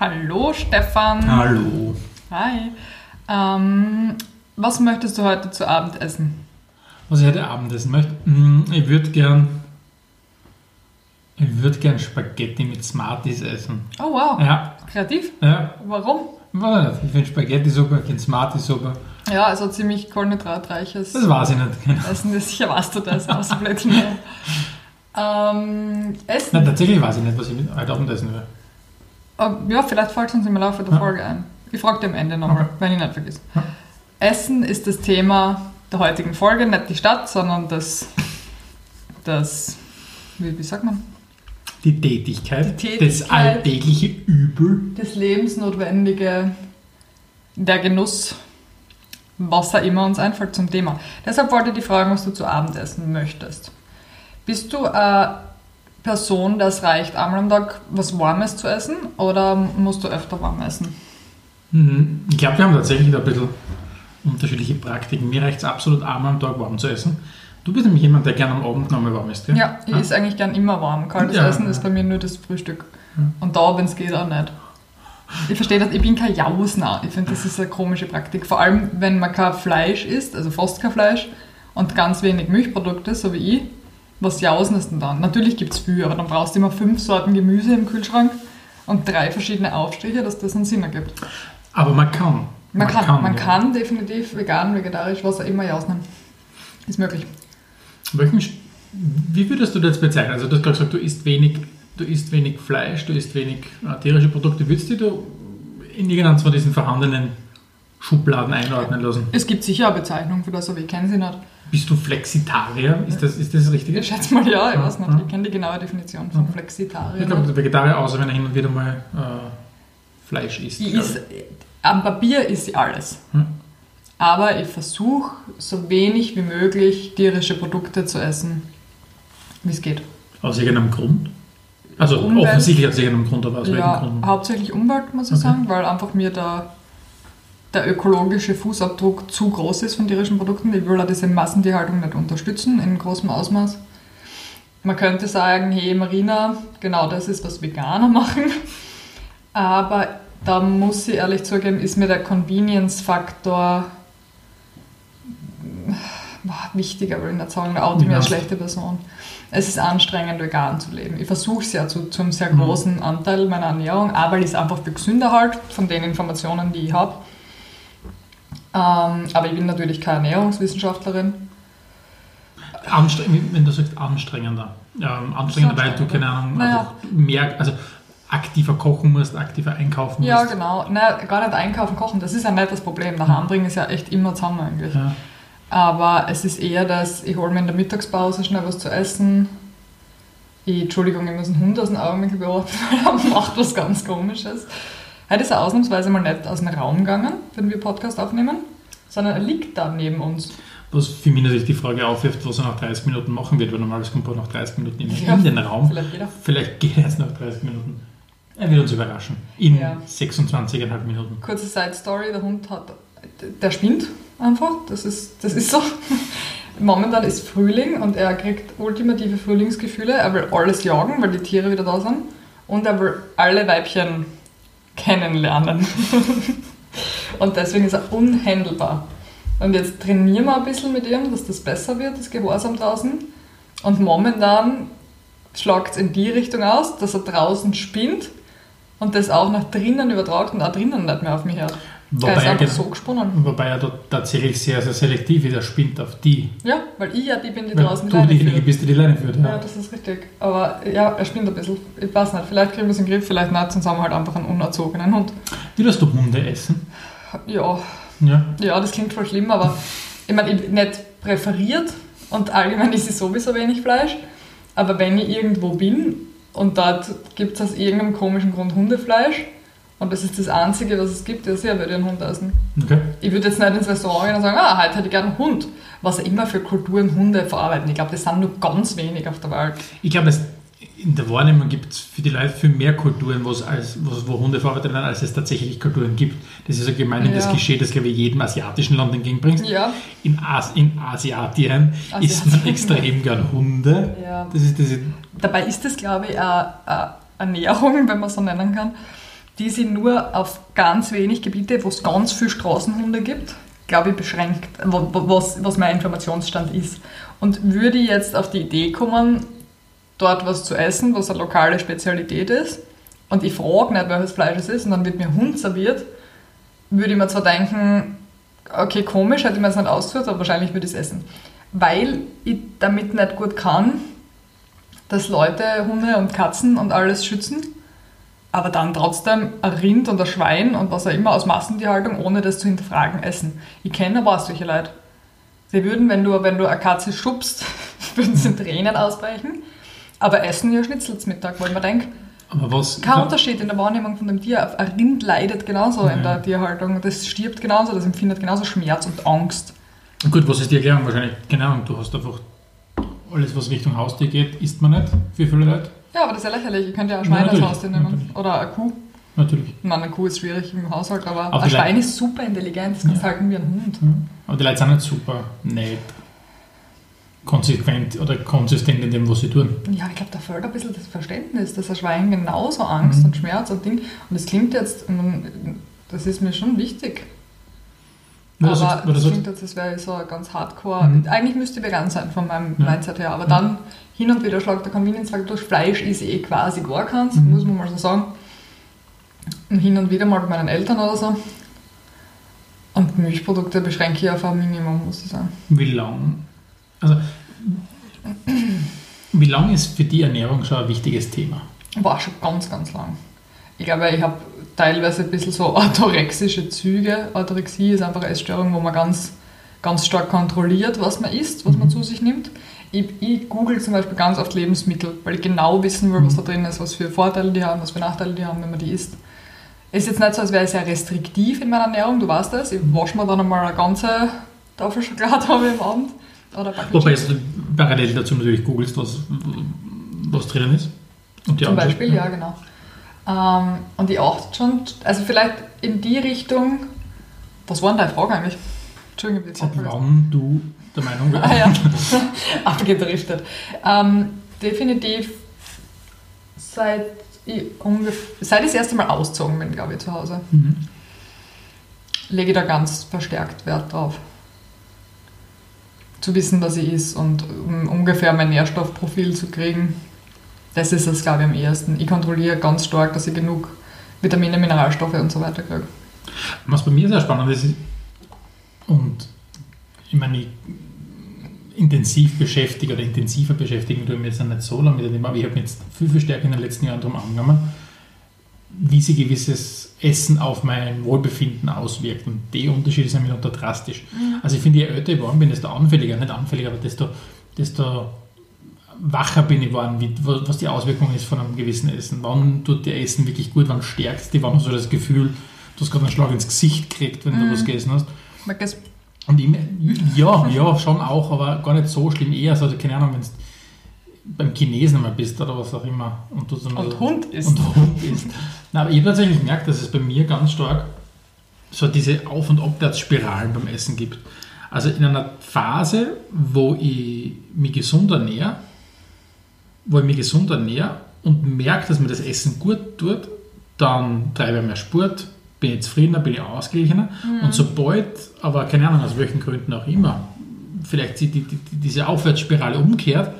Hallo Stefan. Hallo. Hi. Ähm, was möchtest du heute zu Abend essen? Was ich heute Abend essen möchte? Mm, Ich würde gern. Ich würde gern Spaghetti mit Smarties essen. Oh wow, Ja, kreativ. ja. Warum? Ich finde Spaghetti super, ich finde Smarties super. Ja, also ziemlich kohlenhydratreiches Das weiß ich nicht. Genau. Essen. Sicher weißt du das, außer Blödsinn. ähm, Essen. Nein, tatsächlich weiß ich nicht, was ich mit heute Abend essen will. Ähm, Ja, vielleicht fällt es uns im Laufe der Ja. Folge ein. Ich frage dir am Ende nochmal, Okay. wenn ich nicht vergiss. Ja. Essen ist das Thema der heutigen Folge, nicht die Stadt, sondern das, das wie, wie sagt man? Die Tätigkeit, Die Tätigkeit. das alltägliche Übel. Das lebensnotwendige, der Genuss, was da immer uns einfällt zum Thema. Deshalb wollte ich dich fragen, was du zu Abend essen möchtest. Bist du eine Person, das reicht einmal am Tag was Warmes zu essen oder musst du öfter warm essen? Mhm. Ich glaube, wir haben tatsächlich da ein bisschen unterschiedliche Praktiken. Mir reicht es absolut einmal am Tag warm zu essen. Du bist nämlich jemand, der gerne am Abend nochmal warm isst, gell? Ja, ich esse eigentlich gern immer warm. Kaltes Ja. Essen ist bei mir nur das Frühstück. Ja. Und da, wenn es geht, auch nicht. Ich verstehe das, ich bin kein Jausner. Ich finde, das ist eine komische Praktik. Vor allem, wenn man kein Fleisch isst, also fast kein Fleisch, und ganz wenig Milchprodukte, so wie ich. Was Jausen ist denn dann? Natürlich gibt es viel, aber dann brauchst du immer fünf Sorten Gemüse im Kühlschrank und drei verschiedene Aufstriche, dass das einen Sinn ergibt. Aber man kann. Man, kann, man ja. kann definitiv vegan, vegetarisch, was auch immer jausnen. Ist möglich. Welchen, wie würdest du das bezeichnen? Also du hast gerade gesagt, du isst wenig, du isst wenig Fleisch, du isst wenig äh, tierische Produkte. Würdest du dich in irgendeinen von diesen vorhandenen Schubladen einordnen lassen? Es gibt sicher eine Bezeichnung für das, aber ich kenne sie nicht. Bist du Flexitarier? Ist das, ist das Richtige? Ich schätze mal ja, ich weiß nicht. Ich kenne die genaue Definition von Ich Flexitarier. glaube, Vegetarier, außer wenn er hin und wieder mal äh, Fleisch isst. Ist, am Papier ist sie alles. Hm. Aber ich versuche, so wenig wie möglich tierische Produkte zu essen, wie es geht. Aus irgendeinem Grund? Also Umwelt. offensichtlich aus irgendeinem Grund, aber aus welchem Ja, Grund? hauptsächlich Umwelt, muss ich Okay. sagen, weil einfach mir der, der ökologische Fußabdruck zu groß ist von tierischen Produkten. Ich will auch diese Massentierhaltung nicht unterstützen in großem Ausmaß. Man könnte sagen, hey Marina, genau das ist, was Veganer machen. Aber da muss ich ehrlich zugeben, ist mir der Convenience-Faktor wichtiger, will ich nicht sagen, ich mir Ja. eine schlechte Person. Es ist anstrengend, vegan zu leben. Ich versuche es ja zu, zum sehr Mhm. großen Anteil meiner Ernährung, ich es einfach für gesünder halt, von den Informationen, die ich habe. Ähm, aber ich bin natürlich keine Ernährungswissenschaftlerin. Anstrengend, wenn du sagst anstrengender. Ähm, anstrengender, weil du, keine Ahnung, Naja. einfach mehr, also aktiver kochen musst, aktiver einkaufen Ja, musst. genau. Nein, gar nicht einkaufen, kochen, das ist ja nicht das Problem. Nach Anbringen ist ja echt immer zusammen eigentlich. Ja. Aber es ist eher das, ich hole mir in der Mittagspause schnell was zu essen. Ich, Entschuldigung, ich muss einen Hund aus dem Augenwinkel beobachten, weil er macht was ganz Komisches. Heute ist er ausnahmsweise mal nicht aus dem Raum gegangen, wenn wir Podcast aufnehmen, sondern er liegt da neben uns. Was für mich natürlich die Frage aufwirft, was er nach 30 Minuten machen wird, weil normalerweise kommt er nach 30 Minuten immer Ja, in den Raum. Vielleicht jeder. Vielleicht geht er jetzt nach 30 Minuten. Er wird uns überraschen. In Ja. 26,5 Minuten. Kurze Side Story, der Hund hat, der spinnt einfach, das ist, das ist so. Momentan ist Frühling und er kriegt ultimative Frühlingsgefühle. Er will alles jagen, weil die Tiere wieder da sind. Und er will alle Weibchen kennenlernen. und deswegen ist er unhändelbar. Und jetzt trainieren wir ein bisschen mit ihm, dass das besser wird, das Gehorsam draußen. Und momentan schlagt es in die Richtung aus, dass er draußen spinnt und das auch nach drinnen übertragt und auch drinnen nicht mehr auf mich hört. Er Wobei er, so gesponnen. wobei er dort tatsächlich sehr, sehr selektiv ist. Er spinnt auf die. Ja, weil ich ja die bin, die Weil draußen du Leine diejenige führt. bist, die die Leine führt. Ja, Ja. das ist richtig. Aber ja, er spinnt ein bisschen. Ich weiß nicht, vielleicht kriegen wir es in den Griff, vielleicht nicht, sonst haben wir halt einfach einen unerzogenen Hund. Würdest du Hunde essen? Ja, Ja. ja, das klingt voll schlimm, aber ich meine, ich nicht präferiert und allgemein ist es sowieso wenig Fleisch. Aber wenn ich irgendwo bin und dort gibt es aus irgendeinem komischen Grund Hundefleisch und das ist das Einzige, was es gibt, ja, sehr würde ich einen Hund essen. Okay. Ich würde jetzt nicht ins Restaurant gehen und sagen, ah, heute hätte ich gerne einen Hund. Was ja immer für Kulturen Hunde verarbeiten. Ich glaube, das sind nur ganz wenig auf der Welt. Ich glaube, in der Wahrnehmung gibt es für die Leute viel mehr Kulturen, wo's als, wo's, wo Hunde verarbeitet werden, als es tatsächlich Kulturen gibt. Das ist ein gemeinhin Ja. Klischee, das glaube ich jedem asiatischen Land entgegenbringst. Ja, In, As in Asiatien isst man Asiatien. extrem gern Hunde. ja. Das ist diese, Dabei ist das, glaube ich, eine, eine Ernährung, wenn man so nennen kann, die sie nur auf ganz wenig Gebiete, wo es ganz viele Straßenhunde gibt, glaube ich, beschränkt, was, was mein Informationsstand ist. Und würde ich jetzt auf die Idee kommen, dort was zu essen, was eine lokale Spezialität ist, und ich frage nicht, welches Fleisch es ist, und dann wird mir Hund serviert, würde ich mir zwar denken, okay, komisch, hätte ich mir das nicht ausgesucht, aber wahrscheinlich würde ich es essen. Weil ich damit nicht gut kann, dass Leute Hunde und Katzen und alles schützen, aber dann trotzdem ein Rind und ein Schwein und was auch immer aus Massentierhaltung, ohne das zu hinterfragen, essen. Ich kenne aber auch solche Leute. Sie würden, wenn du, wenn du eine Katze schubst, würden sie in Tränen ausbrechen, aber essen ja Schnitzel zum Mittag, wo ich mir denke, Aber was. kein Unterschied in der Wahrnehmung von dem Tier. Ein Rind leidet genauso in Ja. der Tierhaltung. Das stirbt genauso, das empfindet genauso Schmerz und Angst. Gut, was ist die Erklärung? Wahrscheinlich, Ahnung, du hast einfach alles, was Richtung Haustier geht, isst man nicht für viele Leute. Ja, aber das ist ja lächerlich. Ich könnte ja ein Ja, Schwein als Haustier nehmen. natürlich. Oder eine Kuh. Natürlich. Ich meine, eine Kuh ist schwierig im Haushalt, aber Aber ein Schwein Leute- ist super intelligent. Das kannst du halten wie ein Hund. Aber die Leute sind nicht super nett, konsequent oder konsistent in dem, was sie tun. Ja, ich glaube, da fehlt ein bisschen das Verständnis, dass ein Schwein genauso Angst Mhm. und Schmerz und Ding. Und das klingt jetzt, das ist mir schon wichtig. Aber oder das sagst- klingt jetzt, als wäre ich so ganz hardcore. Mhm. Eigentlich müsste ich vegan sein von meinem Ja. Mindset her, aber Mhm. dann hin und wieder schlagt der Convenience-Faktor durch. Fleisch ist eh quasi gar keins, Mhm. muss man mal so sagen. Und hin und wieder mal bei meinen Eltern oder so. Und Milchprodukte beschränke ich auf ein Minimum, muss ich sagen. Wie lang, also, wie lang ist für die Ernährung schon ein wichtiges Thema? War schon ganz, ganz lang. Ich glaube, ich habe teilweise ein bisschen so orthorexische Züge. Orthorexie ist einfach eine Essstörung, wo man ganz, ganz stark kontrolliert, was man isst, was man Mhm. zu sich nimmt. Ich, ich google zum Beispiel ganz oft Lebensmittel, weil ich genau wissen will, was da Mhm. drin ist, was für Vorteile die haben, was für Nachteile die haben, wenn man die isst. Es ist jetzt nicht so, als wäre ich sehr restriktiv in meiner Ernährung, du weißt das. Ich wasche mir dann einmal eine ganze Tafel Schokolade am Abend. Oder Wobei du parallel dazu natürlich googelst, was, was drinnen ist. Und die Zum. Beispiel, ja, genau. Ähm, und ich achte schon, also vielleicht in die Richtung, was war denn deine Frage eigentlich? Entschuldigung, ich Ab wann du der Meinung Ah bist. ja, abgedriftet. Ähm, definitiv seit ich, seit ich das erste Mal ausgezogen bin, glaube ich, zu Hause, Mhm. lege ich da ganz verstärkt Wert drauf. Zu wissen, was ich ist und um ungefähr mein Nährstoffprofil zu kriegen. Das ist es, glaube ich, am ehesten. Ich kontrolliere ganz stark, dass ich genug Vitamine, Mineralstoffe und so weiter kriege. Was bei mir sehr spannend ist, und ich meine, ich intensiv beschäftigt oder intensiver beschäftigen tue ich mich jetzt nicht so lange mit dem Thema, aber ich habe mich jetzt viel, viel stärker in den letzten Jahren darum angegangen, wie sich gewisses Essen auf mein Wohlbefinden auswirkt. Und der Unterschied ist ja mitunter drastisch. Also ich finde, je älter ich geworden bin, desto anfälliger, nicht anfälliger, aber desto, desto wacher bin ich geworden, wie, was die Auswirkung ist von einem gewissen Essen. Wann tut dir Essen wirklich gut, wann stärkt es dich, wann hast du das Gefühl, du hast gerade einen Schlag ins Gesicht gekriegt, wenn du Mhm. was gegessen hast. Mag Und ich, ja, ja, schon auch, aber gar nicht so schlimm. Eher so, keine Ahnung, wenn du beim Chinesen einmal bist oder was auch immer. Und, du dann Und so- Hund ist. Und Hund isst. Nein, aber ich habe tatsächlich gemerkt, dass es bei mir ganz stark so diese Auf- und Abwärtsspiralen beim Essen gibt. Also in einer Phase, wo ich mich gesund ernähre, wo ich mich gesund ernähre und merke, dass mir das Essen gut tut, dann treibe ich mehr Sport, bin ich zufriedener, bin ich ausgeglichener. Und sobald, aber keine Ahnung, aus welchen Gründen auch immer, vielleicht die, die, die, diese Aufwärtsspirale umkehrt,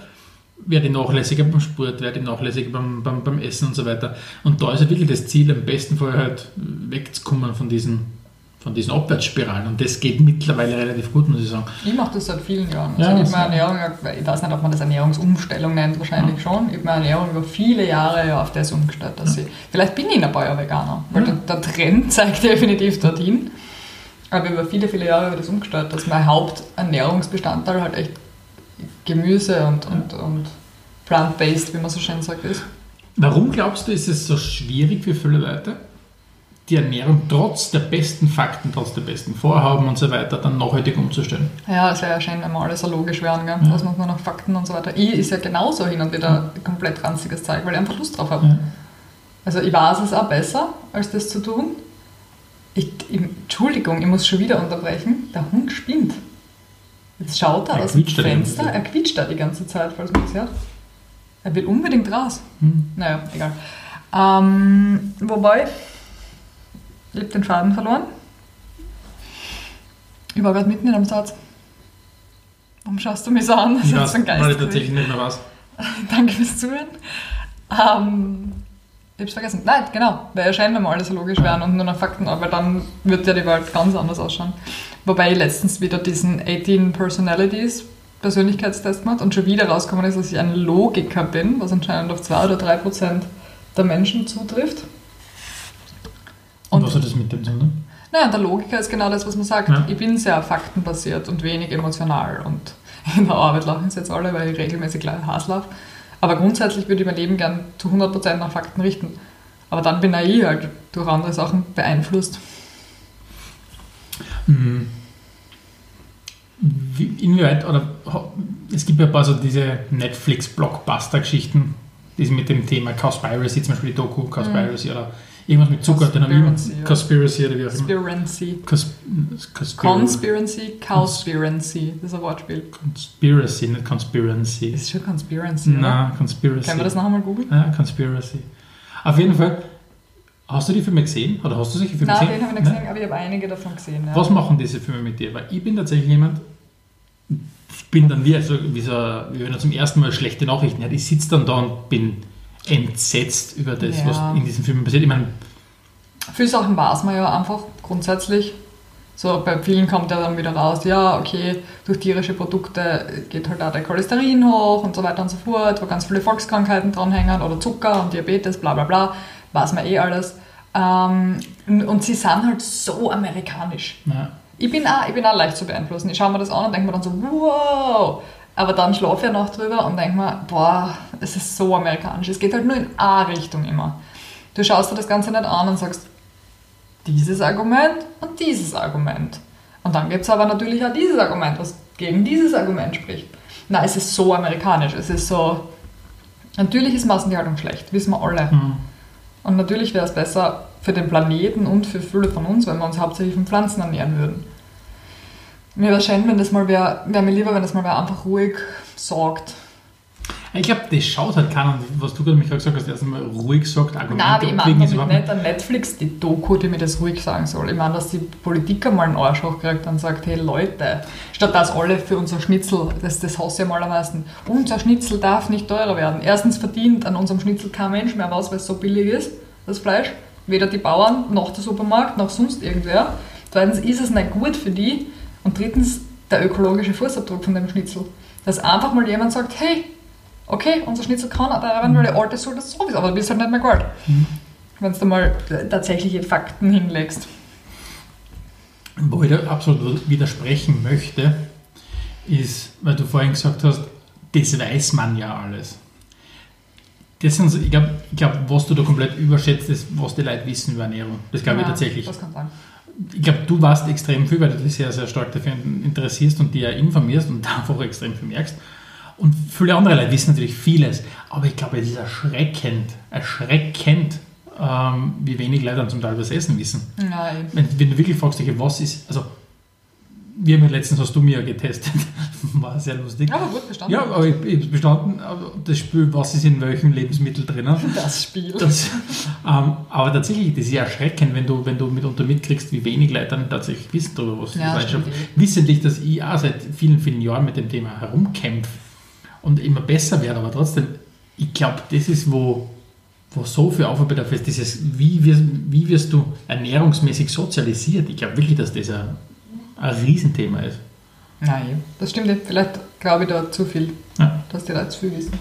werde ich nachlässiger beim Sport, werde ich nachlässiger beim, beim, beim Essen und so weiter. Und da ist ja wirklich das Ziel, am besten vorher halt wegzukommen von diesen, von diesen Abwärtsspiralen. Und das geht mittlerweile relativ gut, muss ich sagen. Ich mache das seit vielen Jahren. Ja, Also ich, das- habe meine Ernährung, ich weiß nicht, ob man das Ernährungsumstellung nennt, wahrscheinlich schon. Ich habe meine Ernährung über viele Jahre ja auf das umgestellt, dass ich, vielleicht bin ich in ein paar Jahre Veganer, weil Ja. der, der Trend zeigt definitiv dorthin. Aber über viele, viele Jahre habe ich das umgestellt, dass mein Haupternährungsbestandteil halt echt Gemüse und, und, und plant-based, wie man so schön sagt, ist. Warum glaubst du, ist es so schwierig für viele Leute, die Ernährung trotz der besten Fakten, trotz der besten Vorhaben und so weiter dann nachhaltig umzustellen? Ja, es wäre ja schön, wenn wir alle so logisch wären, gell? Ja. dass man nur noch Fakten und so weiter. Ich ist ja genauso hin und wieder komplett ranziges Zeug, weil ich einfach Lust drauf habe. Ja. Also ich weiß es auch besser, als das zu tun. Ich, ich, Entschuldigung, ich muss schon wieder unterbrechen. Der Hund spinnt. Jetzt schaut er Er aus dem Fenster, er quietscht da die ganze Zeit, falls man das hört. Er will unbedingt raus. Hm. Naja, egal. Ähm, wobei, Ich habe den Faden verloren. Ich war gerade mitten in einem Satz. Warum schaust du mich so an? Das Ich ist so ein Geist. weil ich tatsächlich nicht mehr was. Danke fürs Zuhören. Ähm, ich hab's vergessen. Nein, genau. Ja schön, wenn wir alle so logisch wären und nur nach Fakten, aber dann wird ja die Welt ganz anders ausschauen. Wobei ich letztens wieder diesen 18 Personalities Persönlichkeitstest gemacht und schon wieder rausgekommen ist, dass ich ein Logiker bin, was anscheinend auf 2 oder 3 Prozent der Menschen zutrifft. Und Und- was hat das mit dem zu tun? Naja, der Logiker ist genau das, was man sagt. Ja. Ich bin sehr faktenbasiert und wenig emotional. Und in der Arbeit lachen es jetzt alle, weil ich regelmäßig gleich Hass laufe. Aber grundsätzlich würde ich mein Leben gern zu 100% nach Fakten richten. Aber dann bin ich halt durch andere Sachen beeinflusst. Mhm. Wie, inwieweit, oder es gibt ja ein paar so diese Netflix-Blockbuster-Geschichten, die sind mit dem Thema Cowspiracy, zum Beispiel die Doku Cowspiracy oder irgendwas mit Zucker, den habe ich immer- Conspiracy, oder wie auch immer. Conspiracy. Cons Conspiracy. Cowspiracy. Das ist ein Wortspiel. Conspiracy, nicht Conspiracy. Das ist schon Conspiracy, oder? Nein, Conspiracy. Können wir das noch einmal googeln? Ja, Conspiracy. Auf jeden Fall, hast du die Filme gesehen? Oder hast du solche Filme Nein, gesehen? den habe ich nicht gesehen, aber ich habe einige davon gesehen. Ja. Was machen diese Filme mit dir? Weil ich bin tatsächlich jemand, ich bin dann wie, also wie, so, wie wenn er zum ersten Mal schlechte Nachrichten hat. Ich sitze dann da und bin entsetzt über das, Ja. was in diesen Filmen passiert. Ich meine, Viele Sachen weiß man ja einfach grundsätzlich. So bei vielen kommt ja dann wieder raus, ja, okay, durch tierische Produkte geht halt auch der Cholesterin hoch und so weiter und so fort, wo ganz viele Volkskrankheiten dranhängen oder Zucker und Diabetes, bla bla bla, weiß man eh alles. Ähm, und- sie sind halt so amerikanisch. na, Ich bin, auch, ich bin auch leicht zu beeinflussen. Ich schaue mir das an und denke mir dann so, wow. Aber dann schlafe ich noch drüber und denke mir, boah, es ist so amerikanisch. Es geht halt nur in eine Richtung immer. Du schaust dir das Ganze nicht an und sagst, dieses Argument und dieses Argument. Und dann gibt es aber natürlich auch dieses Argument, was gegen dieses Argument spricht. Nein, es ist so amerikanisch. Es ist so. Natürlich ist Massentierhaltung schlecht, wissen wir alle. hm. Und natürlich wäre es besser für den Planeten und für viele von uns, wenn wir uns hauptsächlich von Pflanzen ernähren würden. Mir wäre schön, wenn das mal wäre, wäre mir lieber, wenn das mal wer einfach ruhig sagt. ich glaube, das schaut halt keiner, was du gerade mich gerade gesagt hast, erstmal ruhig sagt, Argumente Nein, aber ich meine damit nicht an Netflix die Doku, die mir das ruhig sagen soll. Ich meine, dass die Politiker mal einen Arsch hochkriegt und sagt, hey Leute, statt dass alle für unser Schnitzel, das, das hasse ich am allermeisten, unser Schnitzel darf nicht teurer werden. Erstens verdient an unserem Schnitzel kein Mensch mehr was, weil es so billig ist, das Fleisch. Weder die Bauern, noch der Supermarkt, noch sonst irgendwer. Zweitens ist es nicht gut für die. Und drittens der ökologische Fußabdruck von dem Schnitzel. Dass einfach mal jemand sagt, hey, okay, unser Schnitzel kann werden, weil der alte soll das sowieso, aber du bist halt nicht mehr Gold. Wenn du mal tatsächliche Fakten hinlegst. Wo ich da absolut widersprechen möchte, ist, weil du vorhin gesagt hast, das weiß man ja alles. Das sind, so- ich glaube, ich glaub, was du da komplett überschätzt, ist, was die Leute wissen über Ernährung. Das glaube ich Ja, tatsächlich. Das kann sein. Ich glaube, du weißt extrem viel, weil du dich sehr, sehr stark dafür interessierst und ja informierst und einfach extrem viel merkst. Und viele andere Leute wissen natürlich vieles, aber ich glaube, es ist erschreckend, erschreckend, ähm, wie wenig Leute dann zum Teil das Essen wissen. Nein. Wenn, wenn du wirklich fragst, was ist, also, wir haben ja letztens, hast du mir ja getestet, war sehr lustig. Aber gut bestanden. Ja, aber ich, ich bestanden, aber das Spiel, was ist in welchem Lebensmittel drinnen. Das Spiel. Das, ähm, aber tatsächlich, das ist ja erschreckend, wenn du, wenn du mitunter mitkriegst, wie wenig Leute dann tatsächlich wissen darüber, was Ja, ist. Wissentlich, dass ich auch seit vielen, vielen Jahren mit dem Thema herumkämpfe und immer besser werde, aber trotzdem, ich glaube, das ist, wo, wo so viel Aufwand dafür ist, dieses, wie, wirst, wie wirst du ernährungsmäßig sozialisiert? Ich glaube wirklich, dass das ein, ein Riesenthema ist. Nein, das stimmt nicht. Vielleicht glaube ich da zu viel, Ja. dass die Leute zu viel wissen.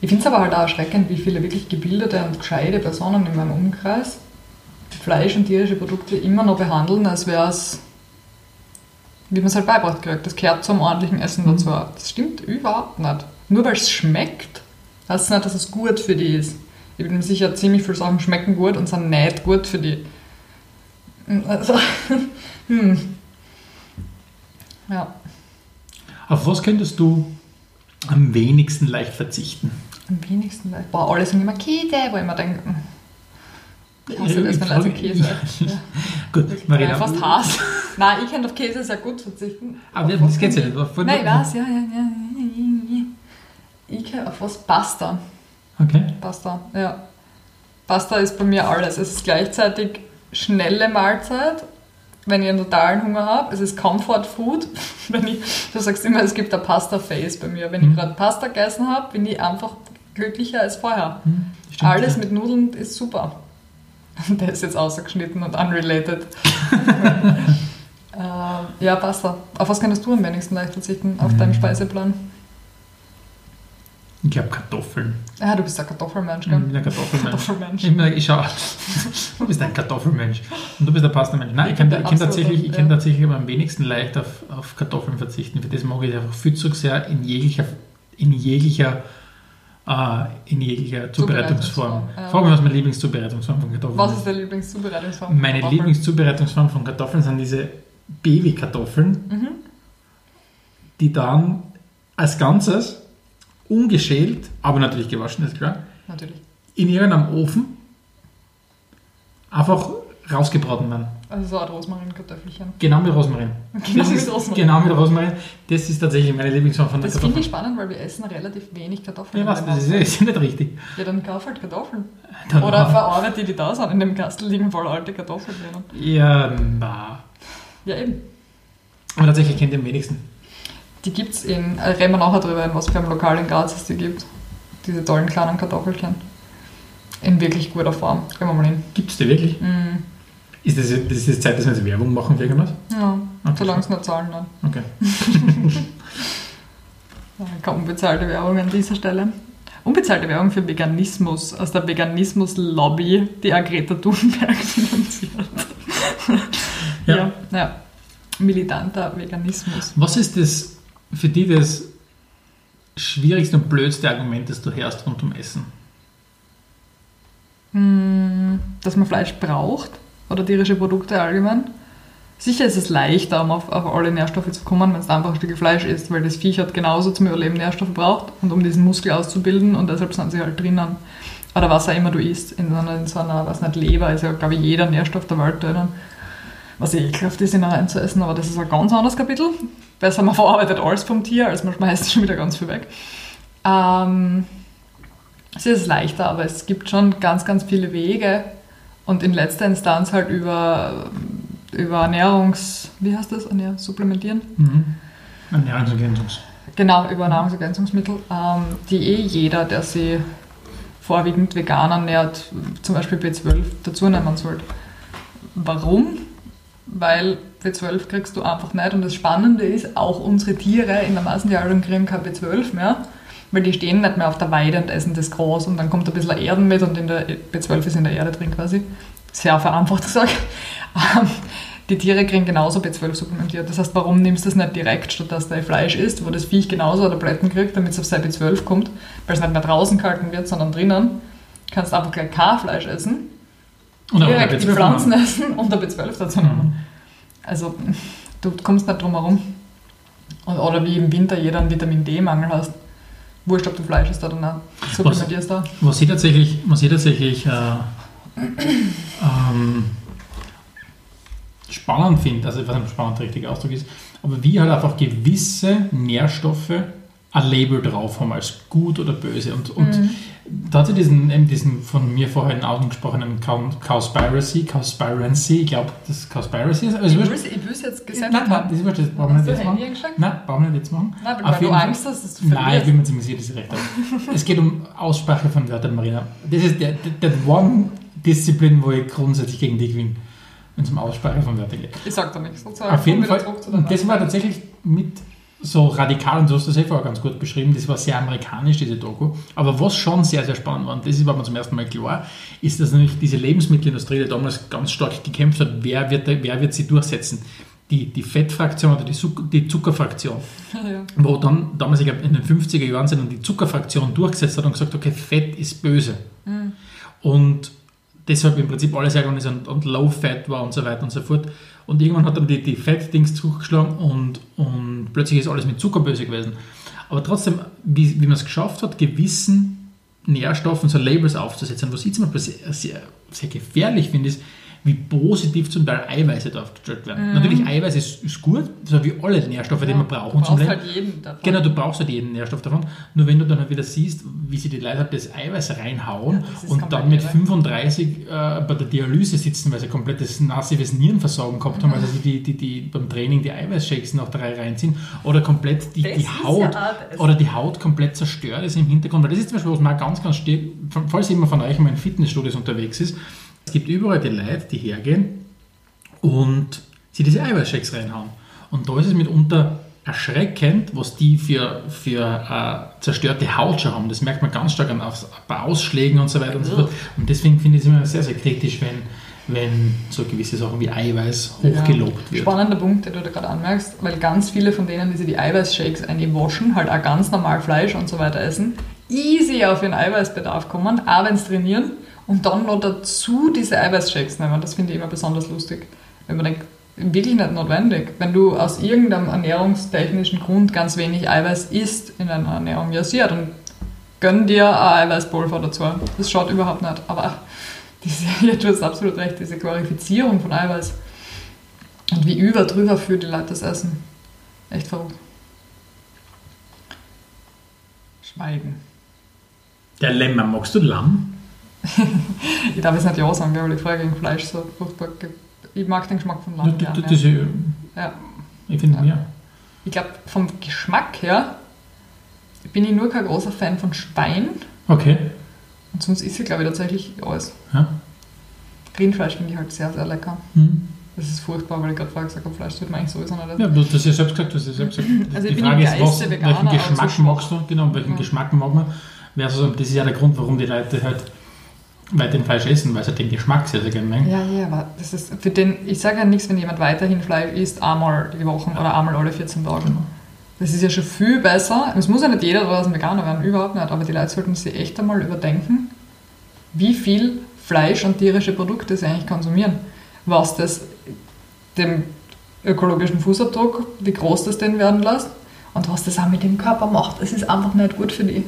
Ich finde es aber halt auch erschreckend, wie viele wirklich gebildete und gescheite Personen in meinem Umkreis Fleisch und tierische Produkte immer noch behandeln, als wäre es, wie man es halt beibracht kriegt. Das gehört zum ordentlichen Essen dazu. Das stimmt überhaupt nicht. Nur weil es schmeckt, heißt es nicht, dass es gut für die ist. Ich bin mir sicher, ziemlich viele Sachen schmecken gut und sind nicht gut für die. Also, hm. Ja. Auf was könntest du am wenigsten leicht verzichten? Am wenigsten, weil boah, alle sagen immer Käse, wo ich immer denke, hm, ich hasse Ja, das, ich Käse. Ja. Gut, Marina, ich fast Hass. Nein, ich kann auf Käse sehr gut verzichten. aber Auf das geht ja nicht. Nein, ich weiß, ja, ja, ja, ja, ja, ja. Ich kann auf was Pasta. Okay. Pasta, ja. Pasta ist bei mir alles. Es ist gleichzeitig schnelle Mahlzeit, wenn ich einen totalen Hunger habe. Es ist Comfort Food. Wenn ich, du sagst immer, es gibt ein Pasta-Face bei mir. Wenn ich Mhm. gerade Pasta gegessen habe, bin ich einfach glücklicher als vorher. Hm, stimmt, Alles ja. mit Nudeln ist super. Der ist jetzt ausgeschnitten und unrelated. äh, ja, Pasta. Auf was kannst du am wenigsten leicht verzichten? Auf Mhm. deinen Speiseplan? Ich glaube Kartoffeln. Ah, du bist ein Kartoffelmensch, Ich gell? bin ein Kartoffelmensch. Kartoffelmensch. Ich, bin, ich schau, du bist ein Kartoffelmensch und du bist ein Pastamensch. Nein, ich kann, Der ich kann tatsächlich, ich kann ja. tatsächlich aber am wenigsten leicht auf, auf Kartoffeln verzichten. Für das mag ich einfach viel zu sehr in jeglicher, in jeglicher, äh, in jeglicher Zubereitungsform. Ja. Frag mich, was meine Lieblingszubereitungsform von Kartoffeln Was ist deine Lieblingszubereitungsform? Meine Kartoffeln? Lieblingszubereitungsform von Kartoffeln sind diese Babykartoffeln, Mhm. die dann als Ganzes ungeschält, aber natürlich gewaschen, ist klar, Natürlich. in irgendeinem Ofen einfach rausgebraten werden. Also so ein Rosmarinkartoffelchen. Genau mit Rosmarin. Genau das mit Rosmarin. Genau mit Rosmarin. Das ist tatsächlich meine Lieblingsform von der Das finde ich Kartoffel. spannend, weil wir essen relativ wenig Kartoffeln. Ja, was, das ist, ist ja nicht richtig. Ja, dann kauf halt Kartoffeln. Dann Oder verarbeitet die, die da sind. In dem Kastel liegen voll alte Kartoffeln drinnen. Ja, na. Ja, eben. Aber tatsächlich kennt ihr am wenigsten. Die gibt es in, äh, reden wir nachher drüber, in was für einem Lokal in Graz es die gibt. Diese tollen kleinen Kartoffelchen. In wirklich guter Form. Gehen wir mal hin. Gibt es die wirklich? Mm, Ist das, das ist jetzt Zeit, dass wir jetzt Werbung machen für irgendwas? ja, Okay. solange es nicht zahlen dann. Okay. Keine unbezahlte Werbung an dieser Stelle. Unbezahlte Werbung für Veganismus aus der Veganismus-Lobby, die auch Greta Thunberg finanziert. Ja. ja, ja. Militanter Veganismus. Was ist das für dich das schwierigste und blödste Argument, das du hörst rund um Essen? Hm, dass man Fleisch braucht oder tierische Produkte allgemein. Sicher ist es leichter, um auf, auf alle Nährstoffe zu kommen, wenn es einfach ein Stück Fleisch ist, weil das Viech hat genauso zum Überleben Nährstoffe braucht und um diesen Muskel auszubilden und deshalb sind sie halt drinnen. Oder was auch immer du isst. In so einer, in so einer was nicht, Leber ist ja, glaube ich, jeder Nährstoff der Welt drinnen. Was ekelhaft ist, ihn reinzuessen, aber das ist ein ganz anderes Kapitel. Besser, man verarbeitet alles vom Tier, als man schmeißt schon wieder ganz viel weg. Ähm, es ist leichter, aber es gibt schon ganz, ganz viele Wege und in letzter Instanz halt über, über Ernährungs... Wie heißt das? Ernähr Supplementieren? Mhm. Ernährungsergänzungs. Genau, über Nahrungsergänzungsmittel, ähm, die eh jeder, der sich vorwiegend vegan ernährt, zum Beispiel B12, dazu nehmen sollte. Warum? Weil B12 kriegst du einfach nicht. Und das Spannende ist, auch unsere Tiere in der Massentierhaltung kriegen kein B12 mehr, weil die stehen nicht mehr auf der Weide und essen das groß und dann kommt ein bisschen Erden mit und in der B12 ist in der Erde drin quasi. Sehr vereinfacht gesagt. Ähm, Die Tiere kriegen genauso B12 supplementiert. Das heißt, warum nimmst du das nicht direkt, statt dass du Fleisch isst, wo das Viech genauso Tabletten kriegt, damit es auf sein B12 kommt, weil es nicht mehr draußen gehalten wird, sondern drinnen. Kannst einfach gleich kein Fleisch essen, Und direkt die B12 Pflanzen machen. essen und der B12 dazu nehmen. Also, du kommst nicht drum herum. Oder wie im Winter jeder einen Vitamin D-Mangel hast. Wurscht, ob du Fleisch isst oder nicht. Supplementierst da. Was ich tatsächlich, was ich tatsächlich äh, ähm, spannend finde, also ich weiß nicht, ob spannend der richtige Ausdruck ist, aber wie halt einfach gewisse Nährstoffe ein Label drauf haben als gut oder böse. Und, und Mhm. Da hat sie diesen, eben diesen von mir vorhin ausgesprochenen Cowspiracy, Cowspiracy, ich glaube, das ist Cowspiracy ist. Also Ich will es jetzt Nein, gesendet nein, haben. das ist wurscht, das brauchen wir nicht jetzt machen. Nein, brauchen wir nicht jetzt machen. Nein, weil du Angst hast, dass du Nein, ich bin mir ziemlich sicher, dass ich recht habe. es geht um Aussprache von Wörtern, Marina. Das ist der, der, der One-Disziplin, wo ich grundsätzlich gegen dich gewinne, wenn es um Aussprache von Wörtern geht. Ich sag da nichts. Auf jeden Fall, und das war tatsächlich mit so radikal, und so hast du das eh vorher ganz gut beschrieben, das war sehr amerikanisch, diese Doku. Aber was schon sehr, sehr spannend war, und das war mir zum ersten Mal klar, ist, dass nämlich diese Lebensmittelindustrie, die damals ganz stark gekämpft hat, wer wird, wer wird sie durchsetzen? Die, die Fettfraktion oder die, Zuck, die Zuckerfraktion ja. wo dann damals, ich glaube, in den 50er Jahren sind dann die Zuckerfraktion durchgesetzt hat und gesagt, okay, Fett ist böse. Und deshalb im Prinzip alles hergegangen ist und, und Low Fat war und so weiter und so fort. Und irgendwann hat dann die, die Fett-Dings zugeschlagen und, und plötzlich ist alles mit Zucker böse gewesen. Aber trotzdem, wie, wie man es geschafft hat, gewissen Nährstoffen so Labels aufzusetzen, was ich zum Beispiel sehr, sehr, sehr gefährlich finde, ist, wie positiv zum Teil Eiweiße dargestellt werden. Mhm. Natürlich, Eiweiß ist, ist gut, so wie alle Nährstoffe, die wir brauchen du zum brauchst Leben. halt jeden davon. Genau, du brauchst halt jeden Nährstoff davon. Nur wenn du dann halt wieder siehst, wie sie die Leute halt das Eiweiß reinhauen Ja, und dann mit irre. 35 äh, bei der Dialyse sitzen, weil sie komplettes massives Nierenversagen gehabt haben, sie die, die, die beim Training die Eiweißshakes noch drei reinziehen oder komplett die, die Haut ja oder die Haut komplett zerstört ist im Hintergrund. Weil das ist zum Beispiel, was auch ganz, ganz steht, falls jemand von euch mal in Fitnessstudios unterwegs ist, es gibt überall die Leute, die hergehen und sie diese Eiweißshakes reinhauen. Und da ist es mitunter erschreckend, was die für, für äh, zerstörte Haut schon haben. Das merkt man ganz stark an aus, bei Ausschlägen und so weiter und so fort. Und deswegen finde ich es immer sehr, sehr kritisch, wenn, wenn so gewisse Sachen wie Eiweiß hochgelobt wird. Spannender Punkt, den du da gerade anmerkst, weil ganz viele von denen, die sich die Eiweißshakes einwaschen, halt auch ganz normal Fleisch und so weiter essen, easy auf ihren Eiweißbedarf kommen, auch wenn sie trainieren und dann noch dazu diese Eiweißshakes nehmen. Das finde ich immer besonders lustig. Wenn man denkt, wirklich nicht notwendig. Wenn du aus irgendeinem ernährungstechnischen Grund ganz wenig Eiweiß isst in deiner Ernährung, ja sicher, dann gönn dir ein Eiweißpulver dazu. Das schaut überhaupt nicht. Aber diese, ja, du hast absolut recht, diese Glorifizierung von Eiweiß und wie über drüber für die Leute das essen. Echt verrückt. Schweigen. Der Lämmer, magst du Lamm? Ich darf jetzt nicht Ja sagen, weil die Frage gegen Fleisch so furchtbar. Ich mag den Geschmack von Lamm. das, ja. das, Ja. ich finde, Ja. ja. Ich glaube, vom Geschmack her bin ich nur kein großer Fan von Schwein. Okay. Und sonst ist sie, glaube ich, tatsächlich alles. Ja. Rindfleisch finde ich halt sehr, sehr lecker. Hm. Das ist furchtbar, weil ich gerade vorher gesagt habe, Fleisch tut man eigentlich sowieso nicht. Ja, du hast ja selbst gesagt, du hast ja selbst gesagt. Also die ich Frage ist, was, Veganer, welchen Geschmack so magst du? Genau, welchen Ja. Geschmack mag man? Versus, das ist ja der Grund, warum die Leute halt weiterhin Fleisch essen, weil sie den Geschmack sehr, sehr gerne mögen. Ja, ja, aber das ist für den, ich sage ja nichts, wenn jemand weiterhin Fleisch isst, einmal die Woche oder einmal alle 14 Tage. Das ist ja schon viel besser. Es muss ja nicht jeder draußen Veganer werden, überhaupt nicht, aber die Leute sollten sich echt einmal überdenken, wie viel Fleisch und tierische Produkte sie eigentlich konsumieren. Was das dem ökologischen Fußabdruck, wie groß das den werden lässt und was das auch mit dem Körper macht. Es ist einfach nicht gut für die.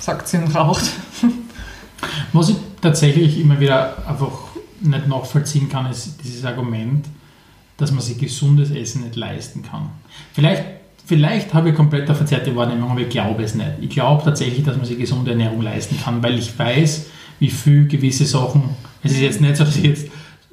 Sagt sie und raucht. Was ich tatsächlich immer wieder einfach nicht nachvollziehen kann, ist dieses Argument, dass man sich gesundes Essen nicht leisten kann. Vielleicht, vielleicht habe ich komplett eine verzerrte Wahrnehmung, aber ich glaube es nicht. Ich glaube tatsächlich, dass man sich gesunde Ernährung leisten kann, weil ich weiß, wie viel gewisse Sachen. Es ist jetzt nicht so, dass ich jetzt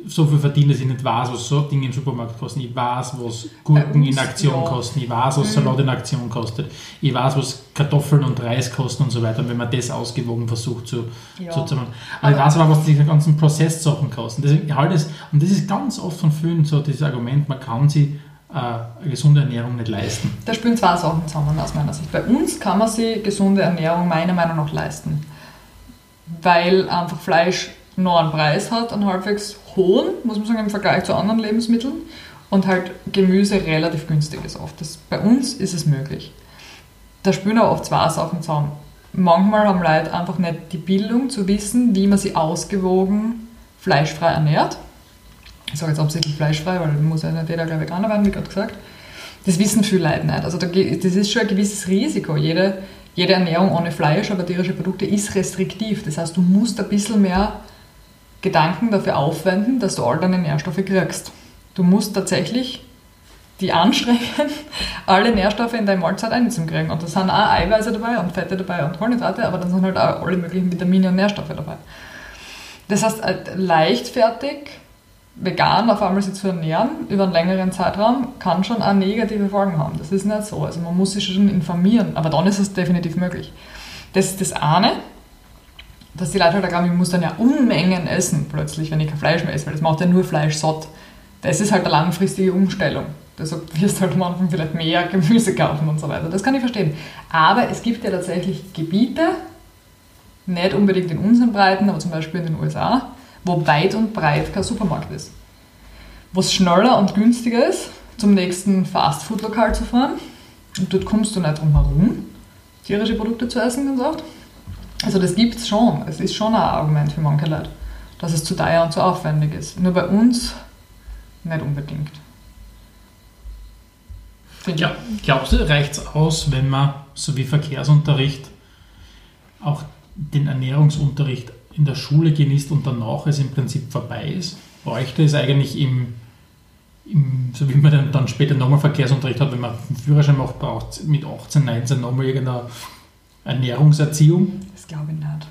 so viel verdiene, dass ich nicht weiß, was so Dinge im Supermarkt kosten. Ich weiß, was Gurken Bei in Aktion ja. kosten. Ich weiß, was Salat in Aktion kostet. Ich weiß, was Kartoffeln und Reis kosten und so weiter. Und wenn man das ausgewogen versucht zu, Ja. zu, zu machen. Aber ich weiß aber, was diese ganzen Prozesssachen kosten. Deswegen ich halte es, und das ist ganz oft von vielen so dieses Argument, man kann sich äh, eine gesunde Ernährung nicht leisten. Da spielen zwei Sachen zusammen aus meiner Sicht. Bei uns kann man sich gesunde Ernährung meiner Meinung nach leisten, weil einfach Fleisch einen Preis hat, einen halbwegs hohen, muss man sagen, im Vergleich zu anderen Lebensmitteln und halt Gemüse relativ günstig ist oft. Das, bei uns ist es möglich. Da spielen aber oft zwei Sachen zusammen. Manchmal haben Leute einfach nicht die Bildung zu wissen, wie man sie ausgewogen fleischfrei ernährt. Ich sage jetzt absichtlich fleischfrei, weil muss ja nicht jeder gleich Veganer werden, wie gerade gesagt. Das wissen viele Leute nicht. Also da, das ist schon ein gewisses Risiko. Jede, jede Ernährung ohne Fleisch, aber tierische Produkte ist restriktiv. Das heißt, du musst ein bisschen mehr Gedanken dafür aufwenden, dass du all deine Nährstoffe kriegst. Du musst tatsächlich die anstrengen, alle Nährstoffe in deine Mahlzeit einzukriegen. Und da sind auch Eiweiße dabei und Fette dabei und Kohlenhydrate, aber dann sind halt auch alle möglichen Vitamine und Nährstoffe dabei. Das heißt, äh, leichtfertig vegan auf einmal sich zu ernähren über einen längeren Zeitraum kann schon auch negative Folgen haben. Das ist nicht so. Also man muss sich schon informieren, aber dann ist es definitiv möglich. Das ist das eine, dass die Leute halt glauben, ich muss dann ja Unmengen essen plötzlich, wenn ich kein Fleisch mehr esse, weil das macht ja nur Fleisch satt. Das ist halt eine langfristige Umstellung. Deshalb wirst du halt am Anfang vielleicht mehr Gemüse kaufen und so weiter. Das kann ich verstehen. Aber es gibt ja tatsächlich Gebiete, nicht unbedingt in unseren Breiten, aber zum Beispiel in den USA, wo weit und breit kein Supermarkt ist. Wo es schneller und günstiger ist, zum nächsten Fastfood-Lokal zu fahren. Und dort kommst du nicht drum herum, tierische Produkte zu essen, ganz oft. Also das gibt es schon. Es ist schon ein Argument für manche Leute, dass es zu teuer und zu aufwendig ist. Nur bei uns nicht unbedingt. Ja, glaubst du, reicht es aus, wenn man, so wie Verkehrsunterricht, auch den Ernährungsunterricht in der Schule genießt und danach es im Prinzip vorbei ist? Bräuchte es eigentlich im, im so wie man dann, dann später nochmal Verkehrsunterricht hat, wenn man einen Führerschein macht, braucht mit 18, 19 nochmal irgendeine Ernährungserziehung? Das glaube ich nicht.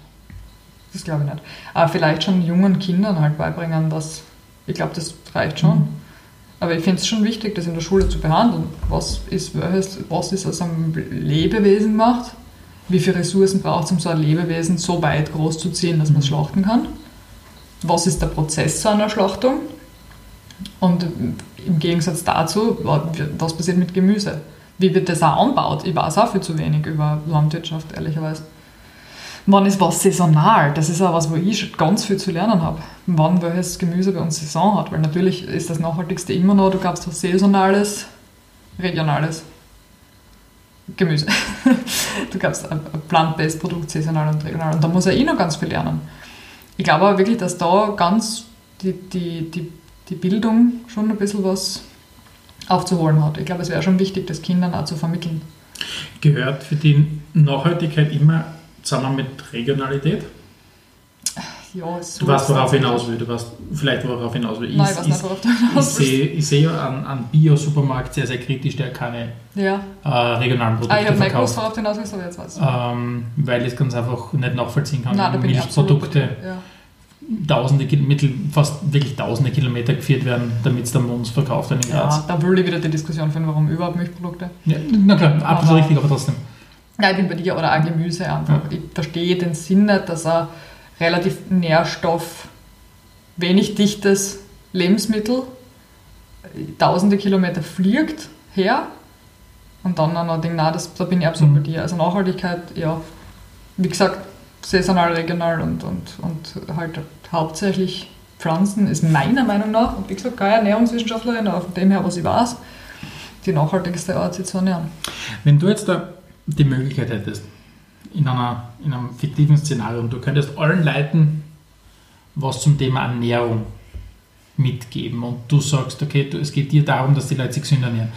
Das glaube ich nicht. Aber vielleicht schon jungen Kindern halt beibringen, dass ich glaube, das reicht schon. Mhm. Aber ich finde es schon wichtig, das in der Schule zu behandeln. Was ist, was ist aus einem Lebewesen macht? Wie viele Ressourcen braucht es, um so ein Lebewesen so weit groß zu ziehen, dass man es mhm. schlachten kann? Was ist der Prozess einer Schlachtung? Und im Gegensatz dazu, was passiert mit Gemüse? Wie wird das auch anbaut? Ich weiß auch viel zu wenig über Landwirtschaft, ehrlicherweise. Wann ist was saisonal? Das ist auch was, wo ich ganz viel zu lernen habe. Wann welches Gemüse bei uns Saison hat. Weil natürlich ist das Nachhaltigste immer noch, du gabst was saisonales, regionales Gemüse. du gabst ein plant-based Produkt, saisonal und regional. Und da muss er eh noch ganz viel lernen. Ich glaube aber wirklich, dass da ganz die, die, die, die Bildung schon ein bisschen was aufzuholen hat. Ich glaube, es wäre schon wichtig, das Kindern auch zu vermitteln. Gehört für die Nachhaltigkeit immer zusammen mit Regionalität? Ja, so du weißt, worauf ich hinaus will. Du weißt vielleicht, worauf ich hinaus will. Nein, ich, nicht, worauf du hinaus willst. Ich sehe ja an, an Bio-Supermarkt sehr, sehr kritisch, der keine ja. äh, regionalen Produkte ah, ich verkauft. Gewusst, worauf du hinaus willst, aber jetzt weiß ähm, Weil ich es ganz einfach nicht nachvollziehen kann. Nein, Milchprodukte. Ja. Tausende Mittel, fast wirklich tausende Kilometer geführt werden, damit es dann bei uns verkauft werden in Graz. Ja, da will ich wieder die Diskussion führen, warum überhaupt Milchprodukte. Ja, na klar, absolut richtig, aber trotzdem. Ja, ich bin bei dir, oder auch Gemüse einfach. Ja. Ich verstehe den Sinn nicht, dass er relativ nährstoff, wenig dichtes Lebensmittel tausende Kilometer fliegt her und dann noch denke, na, das, da bin ich absolut mhm. bei dir. Also Nachhaltigkeit, ja, wie gesagt, saisonal, regional und, und, und halt hauptsächlich Pflanzen ist meiner Meinung nach, und wie gesagt, keine Ernährungswissenschaftlerin, aber von dem her, was ich weiß, die nachhaltigste Art, sich zu ernähren. Wenn du jetzt da die Möglichkeit hättest, in, einer, in einem fiktiven Szenario, und du könntest allen Leuten was zum Thema Ernährung mitgeben und du sagst, okay, du, es geht dir darum, dass die Leute sich gesünder ernähren.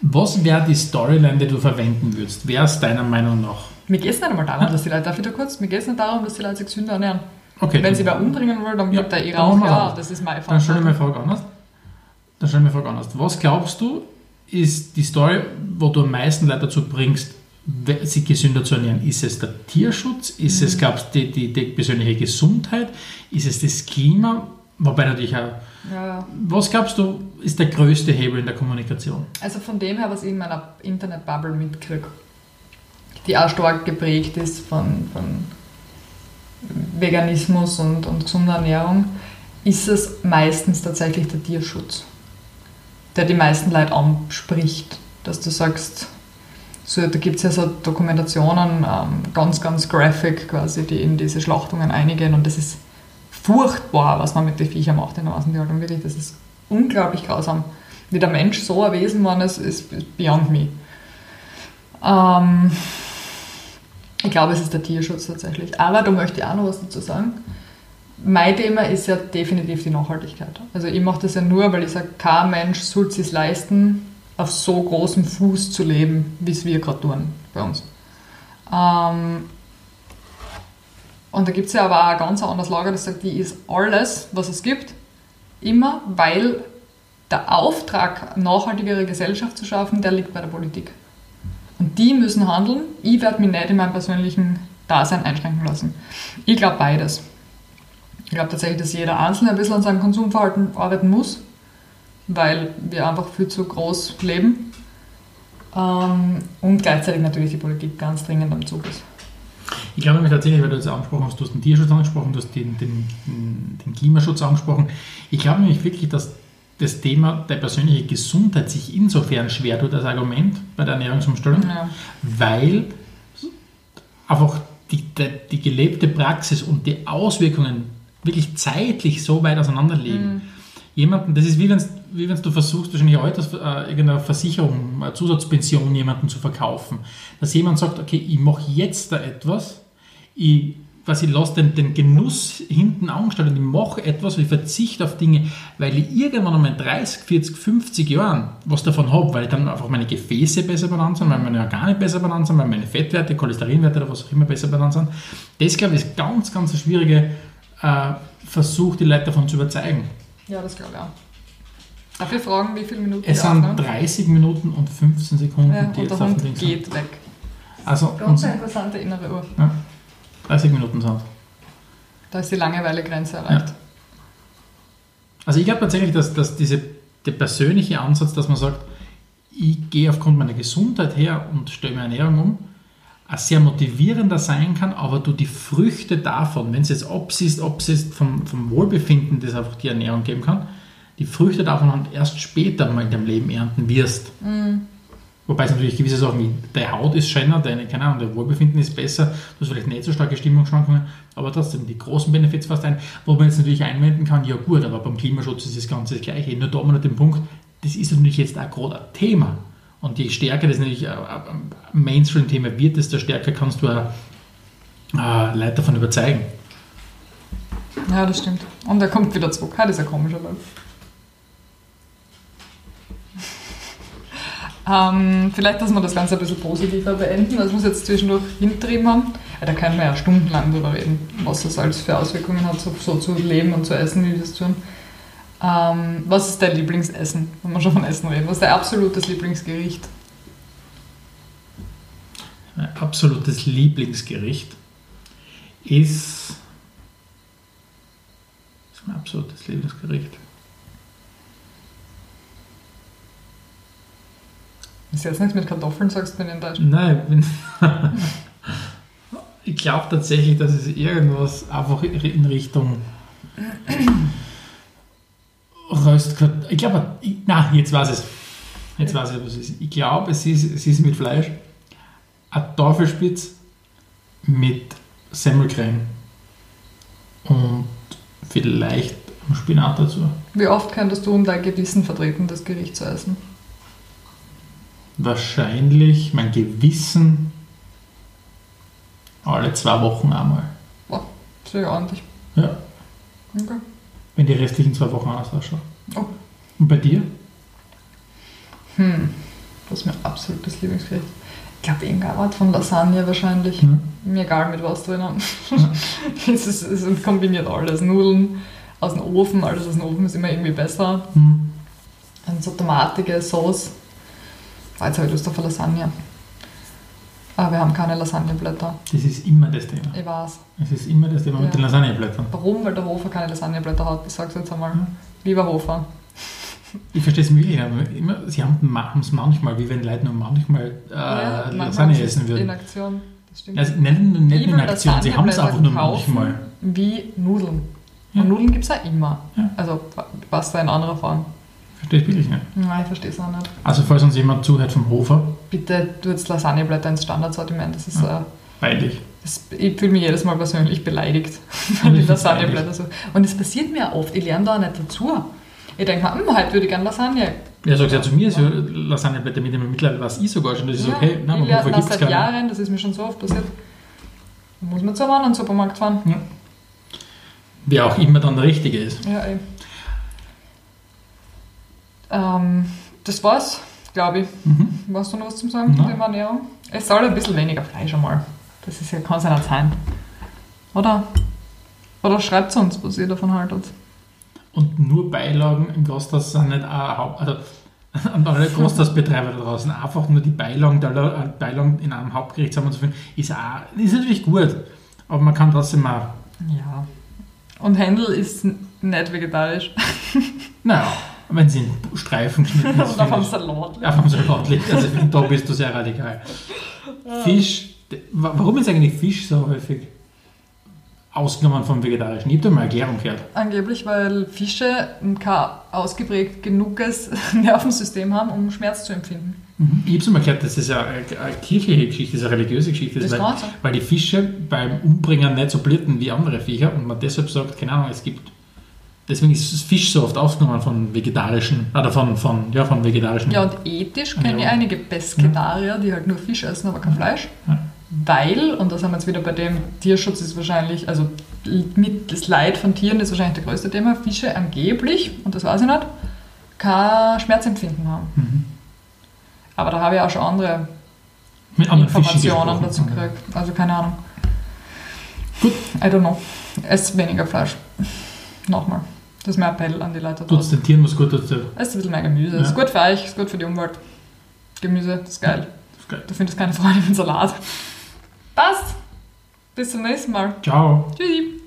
Was wäre die Storyline, die du verwenden würdest? Wer ist deiner Meinung nach? Mir geht es nicht einmal darum, dass die Leute, darf ich da kurz, mir geht es nicht darum, dass die Leute sich gesünder ernähren. Okay, Wenn sie wer umbringen wollen, dann ja, der eh raus. Ja, das ist mein Fall. Dann stelle ich mir Frage anders. Dann stelle ich mir Frage anders. Was glaubst du, ist die Story, wo du am meisten Leute dazu bringst, sich gesünder zu ernähren? Ist es der Tierschutz? Ist mhm. es, du, die, die, die, persönliche Gesundheit? Ist es das Klima? Wobei natürlich auch. Ja. Was glaubst du, ist der größte Hebel in der Kommunikation? Also von dem her, was ich in meiner Internet-Bubble mitkriege, die auch stark geprägt ist von, von Veganismus und, und gesunder Ernährung, ist es meistens tatsächlich der Tierschutz, der die meisten Leute anspricht. Dass du sagst, so, da gibt es ja so Dokumentationen, ähm, ganz, ganz graphic quasi, die in diese Schlachtungen eingehen und das ist furchtbar, was man mit den Viechern macht in der Massentierhaltung. Wirklich, das ist unglaublich grausam. Wie der Mensch so ein Wesen war, ist, ist beyond me. Ähm, ich glaube, es ist der Tierschutz tatsächlich. Aber da möchte ich auch noch was dazu sagen. Mein Thema ist ja definitiv die Nachhaltigkeit. Also ich mache das ja nur, weil ich sage, kein Mensch sollte es leisten, auf so großem Fuß zu leben, wie es wir gerade tun bei uns. Ähm, und da gibt es ja aber auch ein ganz anderes Lager, das sagt, die ist alles, was es gibt, immer, weil der Auftrag, nachhaltigere Gesellschaft zu schaffen, der liegt bei der Politik. Und die müssen handeln. Ich werde mich nicht in meinem persönlichen Dasein einschränken lassen. Ich glaube beides. Ich glaube tatsächlich, dass jeder Einzelne ein bisschen an seinem Konsumverhalten arbeiten muss weil wir einfach viel zu groß leben ähm, und gleichzeitig natürlich die Politik ganz dringend am Zug ist. Ich glaube nämlich tatsächlich, weil du das angesprochen hast, du hast den Tierschutz angesprochen, du hast den, den, den Klimaschutz angesprochen. Ich glaube nämlich wirklich, dass das Thema der persönlichen Gesundheit sich insofern schwer tut als Argument bei der Ernährungsumstellung, ja. weil einfach die, die, die, gelebte Praxis und die Auswirkungen wirklich zeitlich so weit auseinander liegen. Mhm. Jemanden, das ist wie wenn wie wenn du versuchst, wahrscheinlich Alters, äh, irgendeine Versicherung, eine Zusatzpension jemandem zu verkaufen. Dass jemand sagt, okay, ich mache jetzt da etwas, ich was ich lasse den, den Genuss hinten angestellt und ich mache etwas, ich verzichte auf Dinge, weil ich irgendwann einmal in 30, 40, 50 Jahren was davon habe, weil dann einfach meine Gefäße besser benannt sind, weil meine Organe besser benannt sind, weil meine Fettwerte, Cholesterinwerte oder was auch immer besser benannt sind. Das, glaube ich, ist ganz, ganz ein schwieriger äh, Versuch, die Leute davon zu überzeugen. Ja, das glaube ich auch. Darf ich fragen, wie viele Minuten Es sind aufnehmen? 30 Minuten und 15 Sekunden, Ja, die und jetzt der auf dem Ding sind. geht weg. Also Ganz eine interessante innere Uhr. 30 Minuten sind. Da ist die Langeweile-Grenze erreicht. Also ich glaube tatsächlich, dass, dass diese, der persönliche Ansatz, dass man sagt, ich gehe aufgrund meiner Gesundheit her und stelle meine Ernährung um, ein sehr motivierender sein kann, aber du die Früchte davon, wenn es jetzt absiehst, absiehst vom, vom Wohlbefinden, das einfach die Ernährung geben kann, die Früchte davon halt erst später mal in deinem Leben ernten wirst. Wobei es natürlich gewisse Sachen wie deine Haut ist schöner, deine, keine Ahnung, dein Wohlbefinden ist besser, du hast vielleicht nicht so starke Stimmungsschwankungen, aber trotzdem die großen Benefits fast ein, wo man jetzt natürlich einwenden kann, ja gut, aber beim Klimaschutz ist das Ganze das Gleiche. Nur da haben wir den Punkt, das ist natürlich jetzt auch gerade ein Thema. Und je stärker das natürlich ein ein Mainstream-Thema wird, desto stärker kannst du auch äh, Leute davon überzeugen. Ja, das stimmt. Und er kommt wieder zurück. Das ist ja komisch, aber. Ähm, vielleicht, dass wir das Ganze ein bisschen positiver beenden, als wir es jetzt zwischendurch hintrieben haben. Ja, da können wir ja stundenlang drüber reden, was das alles für Auswirkungen hat, so, so zu leben und zu essen, wie wir das tun. Ähm, was ist dein Lieblingsessen, wenn wir schon von Essen reden? Was ist dein absolutes Lieblingsgericht? Mein absolutes Lieblingsgericht ist. Das ist mein absolutes Lieblingsgericht. Ist jetzt nichts mit Kartoffeln, sagst du, bin enttäuscht. Nein, ich bin. ich glaube tatsächlich, dass es irgendwas einfach in Richtung. Röstkartoffeln. Ich glaube, na, jetzt weiß es. Jetzt weiß ich, was es ist. Ich glaube, es ist, es ist mit Fleisch. Ein Teufelspitz mit Semmelcreme. Und vielleicht ein Spinat dazu. Wie oft könntest du und dein Gewissen vertreten, das Gericht zu essen? Wahrscheinlich mein Gewissen alle zwei Wochen einmal. Boah, sehr ordentlich. Ja. Okay. Wenn die restlichen zwei Wochen anders ausschauen. Oh. Und bei dir? Hm, das ist mein absolutes Lieblingsgericht. Ich glaube, irgendeine Art von Lasagne wahrscheinlich. Mhm. Mir egal mit was drinnen. es, ist, es kombiniert alles. Nudeln aus dem Ofen, alles aus dem Ofen ist immer irgendwie besser. Hm. Und so tomatige Sauce. Ah, Jetzt habe ich Lust auf eine Lasagne. Aber wir haben keine Lasagneblätter. Das ist immer das Thema. Ich weiß. Es ist immer das Thema mit Ja. den Lasagneblättern. Warum? Weil der Hofer keine Lasagneblätter hat. Ich sag's jetzt einmal. Mhm. Lieber Hofer. Ich verstehe es wirklich. aber Immer, sie haben es manchmal, wie wenn Leute nur manchmal äh, manchmal Lasagne essen würden. In Aktion. Das stimmt. Also nicht, nicht in Aktion, sie haben es einfach nur manchmal. Wie Nudeln. Ja. Und Nudeln gibt es ja immer. Ja. Also Pasta in anderer Form. Verstehe ich wirklich nicht. Nein, ich verstehe es auch nicht. Also falls uns jemand zuhört vom Hofer, Bitte tu jetzt Lasagneblätter ins Standardsortiment. Das ist, äh, peinlich. das, ich fühle mich jedes Mal persönlich beleidigt, Ja, das ist Lasagneblätter so. Und es passiert mir oft, ich lerne da auch nicht dazu. Ich denke mir, hm, heute würde ich gerne Lasagne. Er sagt ja zu mir, so Lasagneblätter mit dem mittlerweile weiß ich sogar schon. Das ist Ja, okay. Nein, ich beim lerne Hofer das gibt es seit. Jahren, das ist mir schon so oft passiert. Da muss man zu einem anderen Supermarkt fahren. Wer auch immer dann der Richtige ist. Ja, ey. Ähm, das war's, glaube ich. Mhm. Hast du noch was zum Sagen zum Thema Ernährung? Es soll ein bisschen weniger Fleisch einmal. Das ist ja, kann es ja nicht sein. Oder? Oder schreibt uns, was ihr davon haltet. Und nur Beilagen im Gasthaus sind nicht auch Haupt... Also, an alle Gasthausbetreiber da draußen, einfach nur die Beilagen, der äh, Beilagen in einem Hauptgericht zusammenzuführen, ist, auch, ist natürlich gut. Aber man kann trotzdem auch, Ja. Und Händel ist nicht vegetarisch. naja, wenn sie in Streifen geschnitten ist, auf ich- Salat. auf einem Salat liegt. Also da bist du sehr radikal. Fisch, warum ist eigentlich Fisch so häufig ausgenommen vom Vegetarischen? Ich habe da mal Erklärung gehört. Angeblich, weil Fische kein ausgeprägt genuges Nervensystem haben, um Schmerz zu empfinden. Ich habe es mal gehört, das eine, eine kirchliche Geschichte ist, eine religiöse Geschichte ist, Das weil, kann sein. weil die Fische beim Umbringen nicht so blitten wie andere Viecher und man deshalb sagt, keine Ahnung, es gibt. Deswegen ist Fisch so oft ausgenommen von vegetarischen, oder von, von, ja, von vegetarischen. Ja, und ethisch kenne ich einige Pesketarier, die halt nur Fisch essen, aber kein Fleisch. Ja. weil, und da sind wir jetzt wieder bei dem, Tierschutz ist wahrscheinlich, also mit das Leid von Tieren ist wahrscheinlich das größte Thema, Fische angeblich, und das weiß ich nicht, kein Schmerzempfinden haben. Mhm. Aber da habe ich auch schon andere Mit Informationen dazu gekriegt. Also keine Ahnung. Gut. I don't know. Esst weniger Fleisch. Nochmal. Das ist mein Appell an die Leute Tut es den Tieren was Gutes. Das Esst ein bisschen mehr Gemüse. Ja. Ist gut für euch, ist gut für die Umwelt. Gemüse, das ist geil. ist geil. Du findest keine Freude im Salat. Passt. Bis zum nächsten Mal. Ciao. Tschüssi.